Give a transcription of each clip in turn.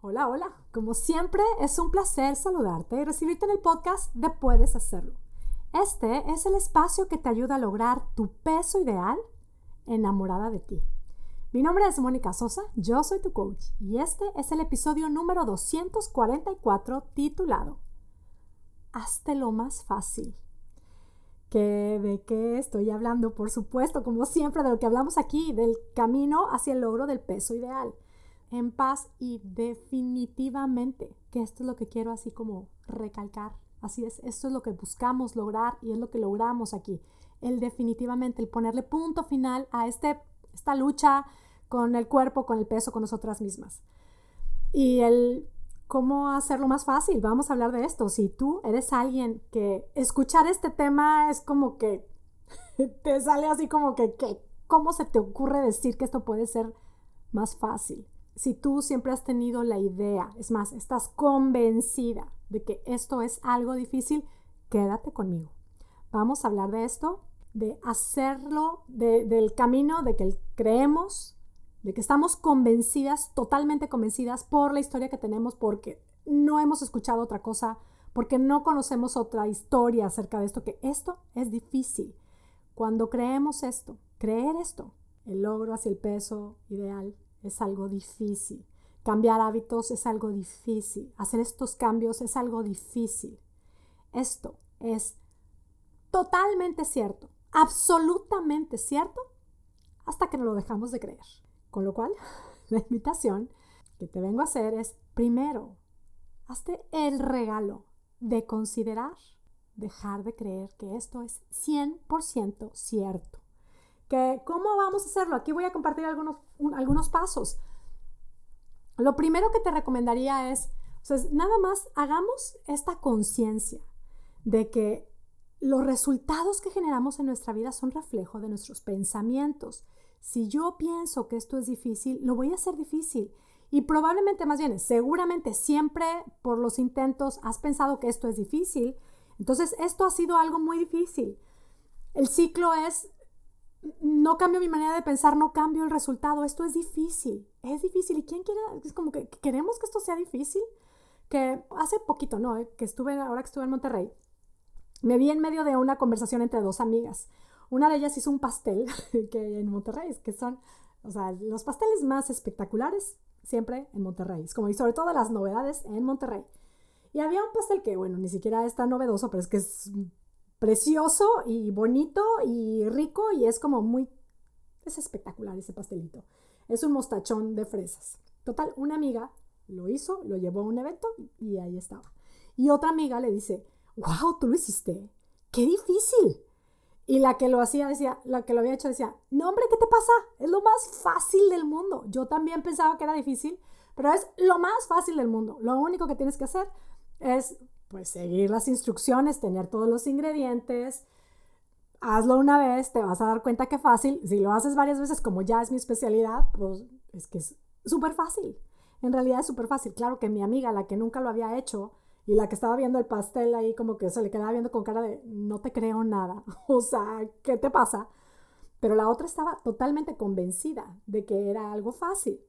Hola, hola. Como siempre, es un placer saludarte y recibirte en el podcast de Puedes Hacerlo. Este es el espacio que te ayuda a lograr tu peso ideal enamorada de ti. Mi nombre es Mónica Sosa, yo soy tu coach y este es el episodio número 244 titulado Hazte lo más fácil. ¿Que ¿De qué estoy hablando? Por supuesto, como siempre, de lo que hablamos aquí, del camino hacia el logro del peso ideal en paz y definitivamente, que esto es lo que quiero así como recalcar. Así es, esto es lo que buscamos lograr y es lo que logramos aquí. El definitivamente, el ponerle punto final a este, esta lucha con el cuerpo, con el peso, con nosotras mismas. Y el cómo hacerlo más fácil, vamos a hablar de esto. Si tú eres alguien que escuchar este tema es como que te sale así como que, que ¿cómo se te ocurre decir que esto puede ser más fácil? Si tú siempre has tenido la idea, es más, estás convencida de que esto es algo difícil, quédate conmigo. Vamos a hablar de esto, de hacerlo, del camino de que creemos, de que estamos convencidas, totalmente convencidas por la historia que tenemos, porque no hemos escuchado otra cosa, porque no conocemos otra historia acerca de esto, que esto es difícil. Cuando creemos esto, creer esto, el logro hacia el peso ideal es algo difícil. Cambiar hábitos es algo difícil. Hacer estos cambios es algo difícil. Esto es totalmente cierto, absolutamente cierto, hasta que no lo dejamos de creer. Con lo cual, la invitación que te vengo a hacer es, primero, hazte el regalo de considerar dejar de creer que esto es 100% cierto que cómo vamos a hacerlo. Aquí voy a compartir algunos, algunos pasos. Lo primero que te recomendaría es, nada más hagamos esta conciencia de que los resultados que generamos en nuestra vida son reflejo de nuestros pensamientos. Si yo pienso que esto es difícil, lo voy a hacer difícil. Y probablemente, más bien, seguramente siempre por los intentos has pensado que esto es difícil. Entonces, esto ha sido algo muy difícil. El ciclo es no cambio mi manera de pensar, no cambio el resultado. Esto es difícil, es difícil. ¿Y quién quiere? Es como que queremos que esto sea difícil. Que hace poquito, ¿no? Que estuve, ahora que estuve en Monterrey, me vi en medio de una conversación entre dos amigas. Una de ellas hizo un pastel que en Monterrey, que son, o sea, los pasteles más espectaculares siempre en Monterrey. Es como, y sobre todo las novedades en Monterrey. Y había un pastel que, bueno, ni siquiera es tan novedoso, pero es que es precioso y bonito y rico y es como muy... Es espectacular ese pastelito. Es un mostachón de fresas. Total, una amiga lo hizo, lo llevó a un evento y ahí estaba. Y otra amiga le dice, wow, tú lo hiciste. ¡Qué difícil! Y la que lo hacía decía, la que lo había hecho decía, no hombre, ¿qué te pasa? Es lo más fácil del mundo. Yo también pensaba que era difícil, pero es lo más fácil del mundo. Lo único que tienes que hacer es pues seguir las instrucciones, tener todos los ingredientes. Hazlo una vez, te vas a dar cuenta que fácil. Si lo haces varias veces, como ya es mi especialidad, pues es que es súper fácil. En realidad es súper fácil. Claro que mi amiga, la que nunca lo había hecho y la que estaba viendo el pastel ahí, como que se le quedaba viendo con cara de no te creo nada. O sea, ¿qué te pasa? Pero la otra estaba totalmente convencida de que era algo fácil.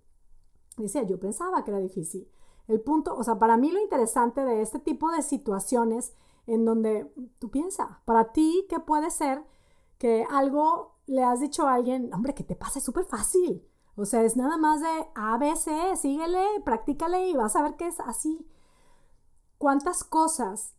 Decía, yo pensaba que era difícil. El punto, o sea, para mí lo interesante de este tipo de situaciones en donde tú piensas, para ti, ¿qué puede ser que algo le has dicho a alguien, hombre, que te pasa súper fácil? O sea, es nada más de A, síguele, practícale y vas a ver que es así. ¿Cuántas cosas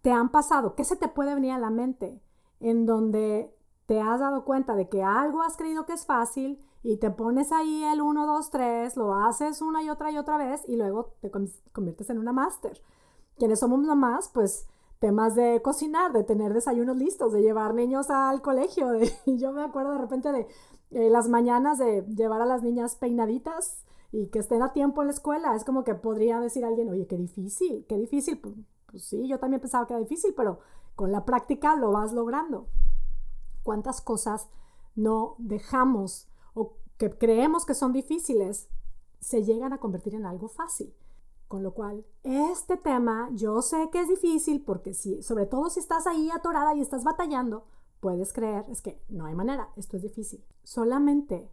te han pasado? ¿Qué se te puede venir a la mente en donde te has dado cuenta de que algo has creído que es fácil y te pones ahí el 1, 2, 3, lo haces una y otra y otra vez y luego te conviertes en una máster. Quienes somos mamás, pues temas de cocinar, de tener desayunos listos, de llevar niños al colegio. De, yo me acuerdo de repente de eh, las mañanas de llevar a las niñas peinaditas y que estén a tiempo en la escuela. Es como que podría decir alguien, oye, qué difícil, qué difícil. Pues, pues sí, yo también pensaba que era difícil, pero con la práctica lo vas logrando. ¿Cuántas cosas no dejamos que creemos que son difíciles se llegan a convertir en algo fácil. Con lo cual, este tema yo sé que es difícil porque si, sobre todo si estás ahí atorada y estás batallando, puedes creer, es que no hay manera, esto es difícil. Solamente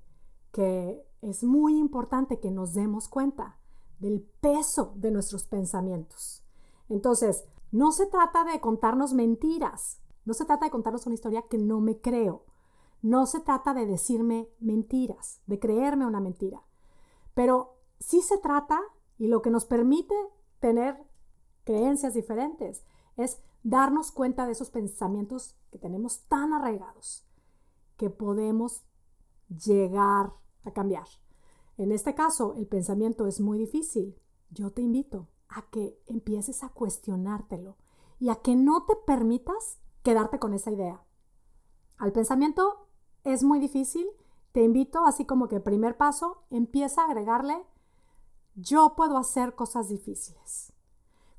que es muy importante que nos demos cuenta del peso de nuestros pensamientos. Entonces, no se trata de contarnos mentiras, no se trata de contarnos una historia que no me creo, no se trata de decirme mentiras, de creerme una mentira, pero sí se trata, y lo que nos permite tener creencias diferentes, es darnos cuenta de esos pensamientos que tenemos tan arraigados que podemos llegar a cambiar. En este caso, el pensamiento es muy difícil. Yo te invito a que empieces a cuestionártelo y a que no te permitas quedarte con esa idea. Al pensamiento es muy difícil. Te invito, así como que primer paso, empieza a agregarle, yo puedo hacer cosas difíciles.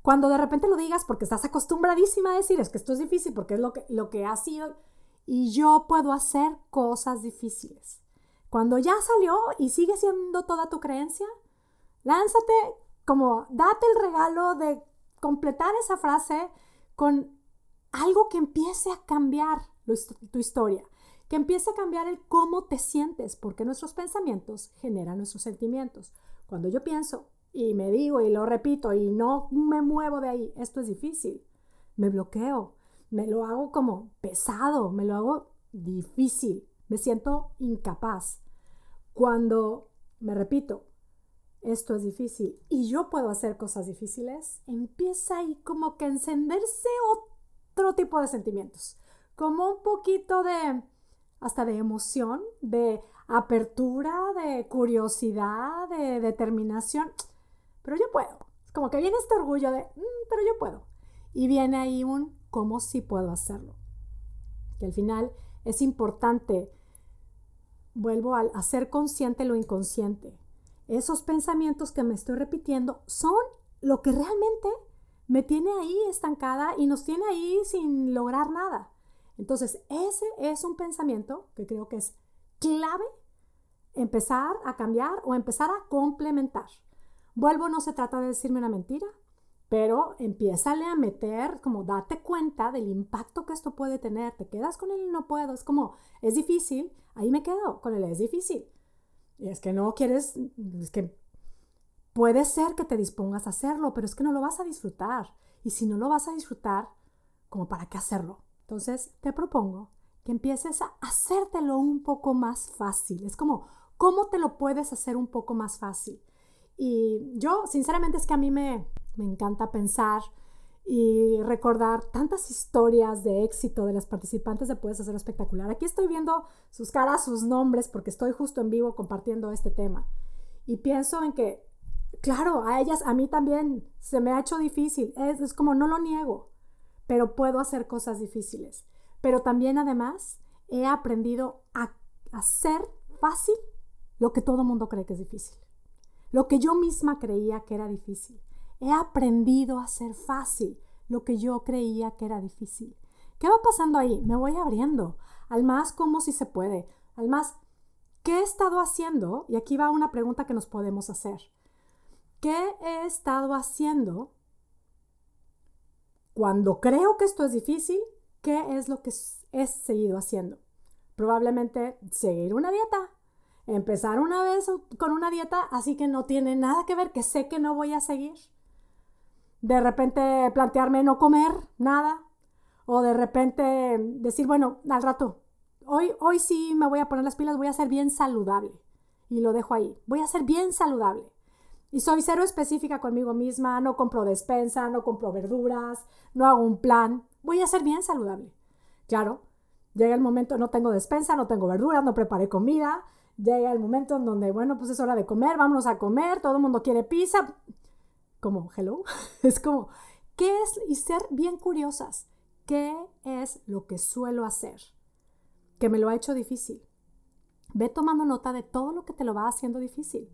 Cuando de repente lo digas porque estás acostumbradísima a decir, es que esto es difícil porque es lo que, lo que ha sido, y yo puedo hacer cosas difíciles. Cuando ya salió y sigue siendo toda tu creencia, lánzate como, date el regalo de completar esa frase con algo que empiece a cambiar tu historia, que empiece a cambiar el cómo te sientes, porque nuestros pensamientos generan nuestros sentimientos. Cuando yo pienso y me digo y lo repito y no me muevo de ahí, esto es difícil, me bloqueo, me lo hago como pesado, me lo hago difícil, me siento incapaz. Cuando me repito, esto es difícil y yo puedo hacer cosas difíciles, empieza ahí como que encenderse otro tipo de sentimientos, como un poquito de, hasta de emoción, de apertura, de curiosidad, de determinación. Pero yo puedo. Es como que viene este orgullo de, mm, pero yo puedo. Y viene ahí un, ¿cómo sí puedo hacerlo? Que al final es importante, vuelvo a hacer consciente lo inconsciente esos pensamientos que me estoy repitiendo son lo que realmente me tiene ahí estancada y nos tiene ahí sin lograr nada. Entonces, ese es un pensamiento que creo que es clave empezar a cambiar o empezar a complementar. Vuelvo, no se trata de decirme una mentira, pero empiézale a meter, como date cuenta del impacto que esto puede tener. Te quedas con el no puedo, es como, es difícil, ahí me quedo con el es difícil. Y es que no quieres, es que puede ser que te dispongas a hacerlo, pero es que no lo vas a disfrutar. Y si no lo vas a disfrutar, ¿como para qué hacerlo? Entonces te propongo que empieces a hacértelo un poco más fácil. Es como, ¿cómo te lo puedes hacer un poco más fácil? Y yo, sinceramente, es que a mí me, me encanta pensar y recordar tantas historias de éxito de las participantes de Puedes Hacerlo Espectacular. Aquí estoy viendo sus caras, sus nombres, porque estoy justo en vivo compartiendo este tema. Y pienso en que, claro, a ellas, a mí también se me ha hecho difícil. Es, es como, no lo niego, pero puedo hacer cosas difíciles. Pero también, además, he aprendido a hacer fácil lo que todo mundo cree que es difícil. Lo que yo misma creía que era difícil. He aprendido a hacer fácil lo que yo creía que era difícil. ¿Qué va pasando ahí? Me voy abriendo. Al más, como si se puede. Al más, ¿qué he estado haciendo? Y aquí va una pregunta que nos podemos hacer. ¿Qué he estado haciendo cuando creo que esto es difícil? ¿Qué es lo que he seguido haciendo? Probablemente seguir una dieta. Empezar una vez con una dieta, así que no tiene nada que ver, que sé que no voy a seguir de repente plantearme no comer nada o de repente decir, bueno, al rato, hoy, hoy sí me voy a poner las pilas, voy a ser bien saludable y lo dejo ahí, voy a ser bien saludable. Y soy cero específica conmigo misma, no compro despensa, no compro verduras, no hago un plan, voy a ser bien saludable. Claro, llega el momento, no tengo despensa, no tengo verduras, no preparé comida, llega el momento en donde, bueno, pues es hora de comer, vámonos a comer, todo el mundo quiere pizza, como, hello, es como, ¿qué es? Y ser bien curiosas, ¿qué es lo que suelo hacer? Que me lo ha hecho difícil. Ve tomando nota de todo lo que te lo va haciendo difícil.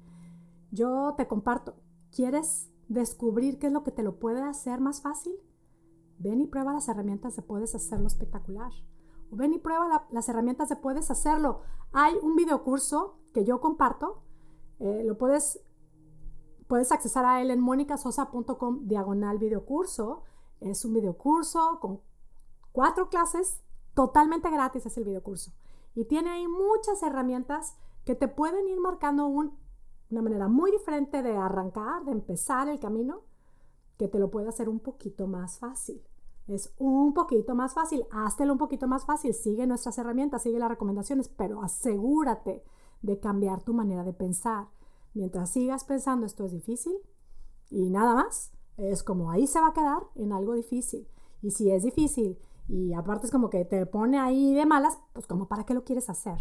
Yo te comparto, ¿quieres descubrir qué es lo que te lo puede hacer más fácil? Ven y prueba las herramientas de Puedes Hacerlo Espectacular. Ven y prueba las herramientas de Puedes Hacerlo. Hay un videocurso que yo comparto. Eh, lo puedes Puedes accesar a él en monicasosa.com diagonal videocurso. Es un videocurso con cuatro clases, totalmente gratis es el videocurso. Y tiene ahí muchas herramientas que te pueden ir marcando un una manera muy diferente de arrancar, de empezar el camino, que te lo puede hacer un poquito más fácil. Es un poquito más fácil, háztelo un poquito más fácil, sigue nuestras herramientas, sigue las recomendaciones, pero asegúrate de cambiar tu manera de pensar. Mientras sigas pensando esto es difícil y nada más, es como ahí se va a quedar en algo difícil. Y si es difícil y aparte es como que te pone ahí de malas, pues como para qué lo quieres hacer.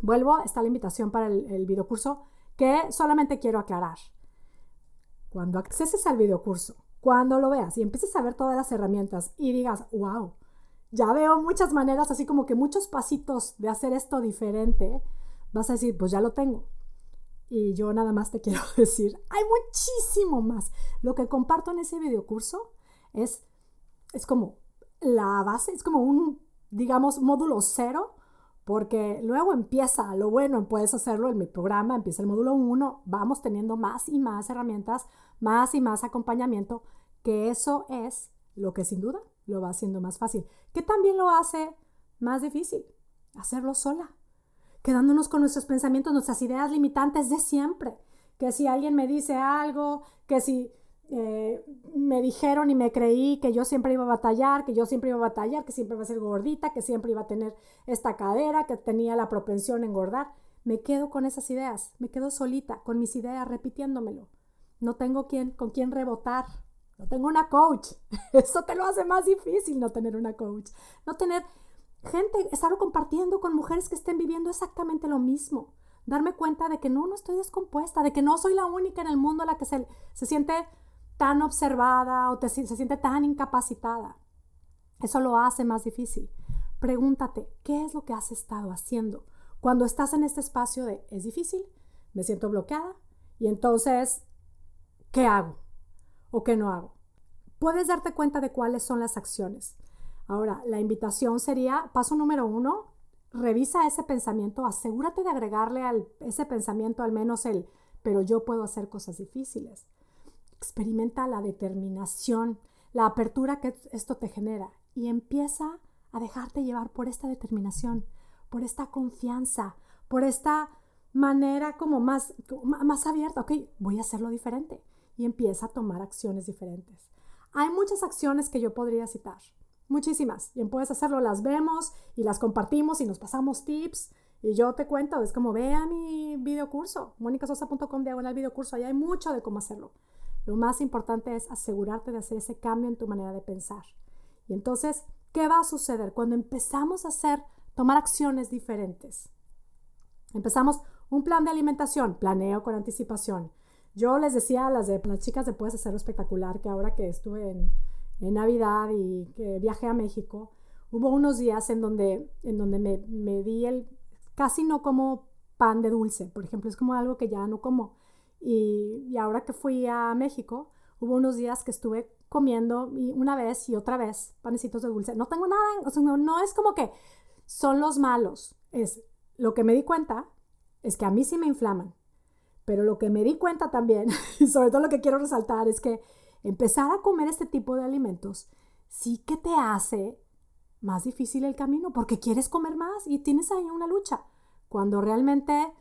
Vuelvo, está la invitación para el, videocurso que solamente quiero aclarar. Cuando acceses al videocurso, cuando lo veas y empieces a ver todas las herramientas y digas, wow, ya veo muchas maneras, así como que muchos pasitos de hacer esto diferente, vas a decir, pues ya lo tengo. Y yo nada más te quiero decir, hay muchísimo más. Lo que comparto en ese videocurso es, es como la base, es como un, digamos, módulo cero porque luego empieza lo bueno, puedes hacerlo en mi programa, empieza el módulo 1, vamos teniendo más y más herramientas, más y más acompañamiento, que eso es lo que sin duda lo va haciendo más fácil, que también lo hace más difícil, hacerlo sola, quedándonos con nuestros pensamientos, nuestras ideas limitantes de siempre, que si alguien me dice algo, que si eh, me dijeron y me creí que yo siempre iba a batallar, que yo siempre iba a batallar, que siempre iba a ser gordita, que siempre iba a tener esta cadera, que tenía la propensión a engordar. Me quedo con esas ideas, me quedo solita con mis ideas repitiéndomelo. No tengo quien, con quién rebotar. No tengo una coach. Eso te lo hace más difícil no tener una coach. No tener gente, estarlo compartiendo con mujeres que estén viviendo exactamente lo mismo. Darme cuenta de que no, no estoy descompuesta, de que no soy la única en el mundo a la que se, se siente tan observada o se siente tan incapacitada. Eso lo hace más difícil. Pregúntate, ¿qué es lo que has estado haciendo? Cuando estás en este espacio de, es difícil, me siento bloqueada, y entonces, ¿qué hago? ¿O qué no hago? Puedes darte cuenta de cuáles son las acciones. Ahora, la invitación sería, paso número uno, revisa ese pensamiento, asegúrate de agregarle a ese pensamiento al menos el, pero yo puedo hacer cosas difíciles. Experimenta la determinación, la apertura que esto te genera y empieza a dejarte llevar por esta determinación, por esta confianza, por esta manera como más, más abierta. Ok, voy a hacerlo diferente y empieza a tomar acciones diferentes. Hay muchas acciones que yo podría citar, muchísimas. Bien, puedes hacerlo, las vemos y las compartimos y nos pasamos tips. Y yo te cuento, es como ve a mi videocurso, monicasosa.com diagonal videocurso, ahí hay mucho de cómo hacerlo. Lo más importante es asegurarte de hacer ese cambio en tu manera de pensar. Y entonces, ¿qué va a suceder cuando empezamos a hacer, tomar acciones diferentes? Empezamos un plan de alimentación, planeo con anticipación. Yo les decía a las, de, las chicas de Puedes Hacerlo Espectacular que ahora que estuve en, Navidad y que viajé a México, hubo unos días en donde, en donde me, me di el, casi no como pan de dulce, por ejemplo, es como algo que ya no como. Y, ahora que fui a México, hubo unos días que estuve comiendo y una vez y otra vez panecitos de dulce. No tengo nada, o sea, no, no es como que son los malos. Es lo que me di cuenta es que a mí sí me inflaman. Pero lo que me di cuenta también, y sobre todo lo que quiero resaltar, es que empezar a comer este tipo de alimentos sí que te hace más difícil el camino porque quieres comer más y tienes ahí una lucha. Cuando realmente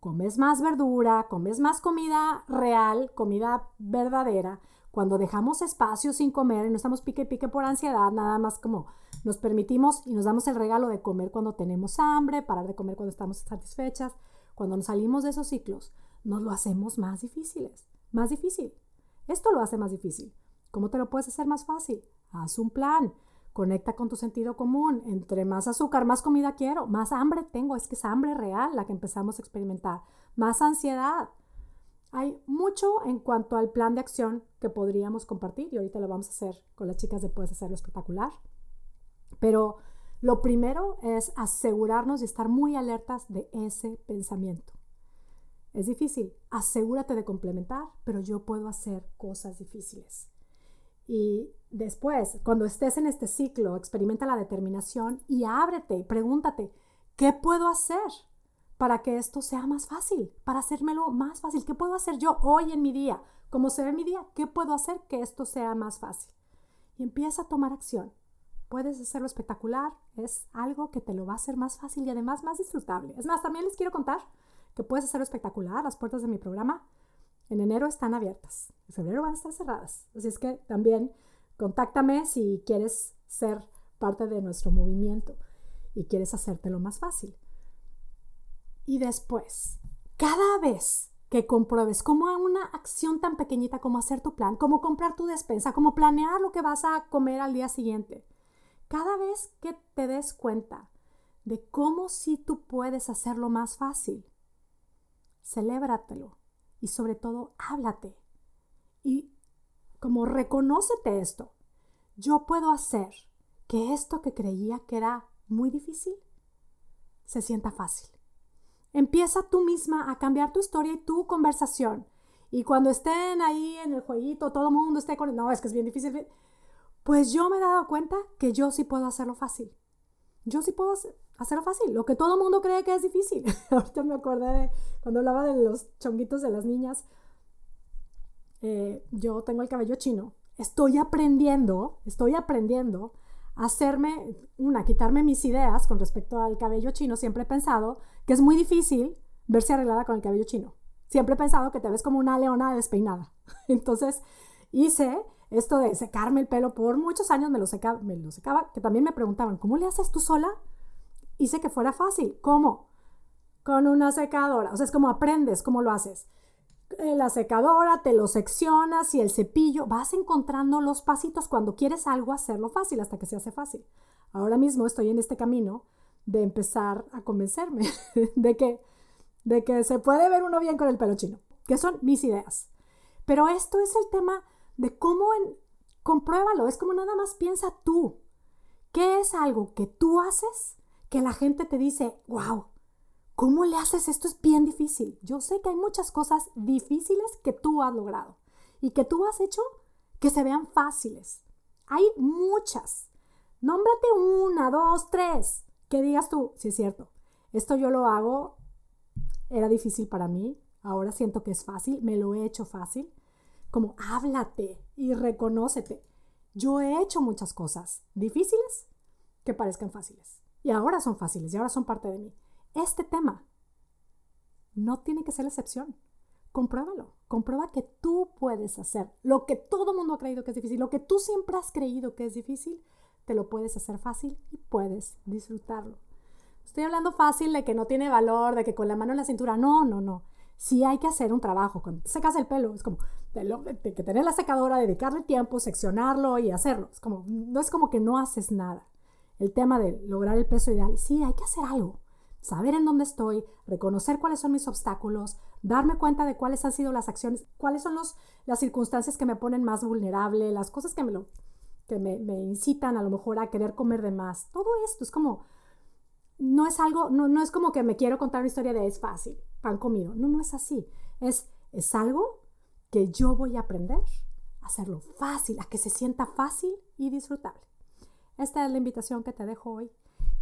comes más verdura, comes más comida real, comida verdadera, cuando dejamos espacio sin comer y no estamos pique pique por ansiedad, nada más como nos permitimos y nos damos el regalo de comer cuando tenemos hambre, parar de comer cuando estamos satisfechas, cuando nos salimos de esos ciclos, nos lo hacemos más difíciles, más difícil. Esto lo hace más difícil. ¿Cómo te lo puedes hacer más fácil? Haz un plan. Conecta con tu sentido común. Entre más azúcar, más comida quiero, más hambre tengo. Es que es hambre real la que empezamos a experimentar. Más ansiedad. Hay mucho en cuanto al plan de acción que podríamos compartir y ahorita lo vamos a hacer con las chicas de Puedes Hacerlo Espectacular. Pero lo primero es asegurarnos de estar muy alertas de ese pensamiento. Es difícil, asegúrate de complementar, pero yo puedo hacer cosas difíciles. Y después, cuando estés en este ciclo, experimenta la determinación y ábrete pregúntate, ¿qué puedo hacer para que esto sea más fácil? Para hacérmelo más fácil. ¿Qué puedo hacer yo hoy en mi día? ¿Cómo se ve mi día? ¿Qué puedo hacer que esto sea más fácil? Y empieza a tomar acción. Puedes hacerlo espectacular, es algo que te lo va a hacer más fácil y además más disfrutable. Es más, también les quiero contar que puedes hacerlo espectacular. Las puertas de mi programa en enero están abiertas. En febrero van a estar cerradas. Así es que también contáctame si quieres ser parte de nuestro movimiento y quieres hacértelo más fácil. Y después, cada vez que compruebes como una acción tan pequeñita como hacer tu plan, como comprar tu despensa, como planear lo que vas a comer al día siguiente, cada vez que te des cuenta de cómo si tú puedes hacerlo más fácil, celébratelo y sobre todo háblate. Y como reconócete esto, yo puedo hacer que esto que creía que era muy difícil se sienta fácil. Empieza tú misma a cambiar tu historia y tu conversación. Y cuando estén ahí en el jueguito, todo el mundo esté con, no, es que es bien difícil, pues yo me he dado cuenta que yo sí puedo hacerlo fácil. Yo sí puedo hacerlo fácil, lo que todo el mundo cree que es difícil. Ahorita me acordé de cuando hablaba de los chonguitos de las niñas. Eh, yo tengo el cabello chino. Estoy aprendiendo, estoy aprendiendo hacerme, una, quitarme mis ideas con respecto al cabello chino. Siempre he pensado que es muy difícil verse arreglada con el cabello chino. Siempre he pensado que te ves como una leona despeinada. Entonces hice esto de secarme el pelo por muchos años, me lo, secaba, me lo secaba, que también me preguntaban, ¿cómo le haces tú sola? Hice que fuera fácil. ¿Cómo? Con una secadora. O sea, es como aprendes cómo lo haces la secadora, te lo seccionas y el cepillo, vas encontrando los pasitos cuando quieres algo hacerlo fácil hasta que se hace fácil. Ahora mismo estoy en este camino de empezar a convencerme de que, de que se puede ver uno bien con el pelo chino, que son mis ideas. Pero esto es el tema de cómo en, compruébalo, es como nada más piensa tú. ¿Qué es algo que tú haces que la gente te dice, wow, ¿Cómo le haces? Esto es bien difícil. Yo sé que hay muchas cosas difíciles que tú has logrado y que tú has hecho que se vean fáciles. Hay muchas. Nómbrate una, dos, tres. Que digas tú, si es cierto, esto yo lo hago, era difícil para mí, ahora siento que es fácil, me lo he hecho fácil. Como háblate y reconócete. Yo he hecho muchas cosas difíciles que parezcan fáciles. Y ahora son fáciles y ahora son parte de mí este tema no tiene que ser la excepción. Compruébalo. Comprueba que tú puedes hacer lo que todo mundo ha creído que es difícil, lo que tú siempre has creído que es difícil, te lo puedes hacer fácil y puedes disfrutarlo. Estoy hablando fácil de que no tiene valor, de que con la mano en la cintura. No, no, no. Sí hay que hacer un trabajo. Cuando secas el pelo, es como que tener la secadora, dedicarle tiempo, seccionarlo y hacerlo. Es como, no es como que no haces nada. El tema de lograr el peso ideal, sí, hay que hacer algo saber en dónde estoy, reconocer cuáles son mis obstáculos, darme cuenta de cuáles han sido las acciones, cuáles son los, las circunstancias que me ponen más vulnerable, las cosas que, me, lo, que me, incitan a lo mejor a querer comer de más. Todo esto es como, no es algo, no, no es como que me quiero contar una historia de es fácil, pan comido. No, no es así. Es, es algo que yo voy a aprender a hacerlo fácil, a que se sienta fácil y disfrutable. Esta es la invitación que te dejo hoy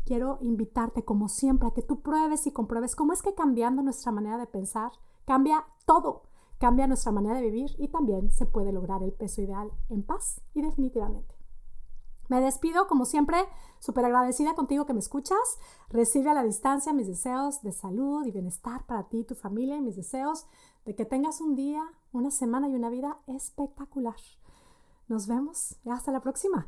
quiero invitarte, como siempre, a que tú pruebes y compruebes cómo es que cambiando nuestra manera de pensar, cambia todo, cambia nuestra manera de vivir y también se puede lograr el peso ideal en paz y definitivamente. Me despido, como siempre, súper agradecida contigo que me escuchas. Recibe a la distancia mis deseos de salud y bienestar para ti tu familia y mis deseos de que tengas un día, una semana y una vida espectacular. Nos vemos y hasta la próxima.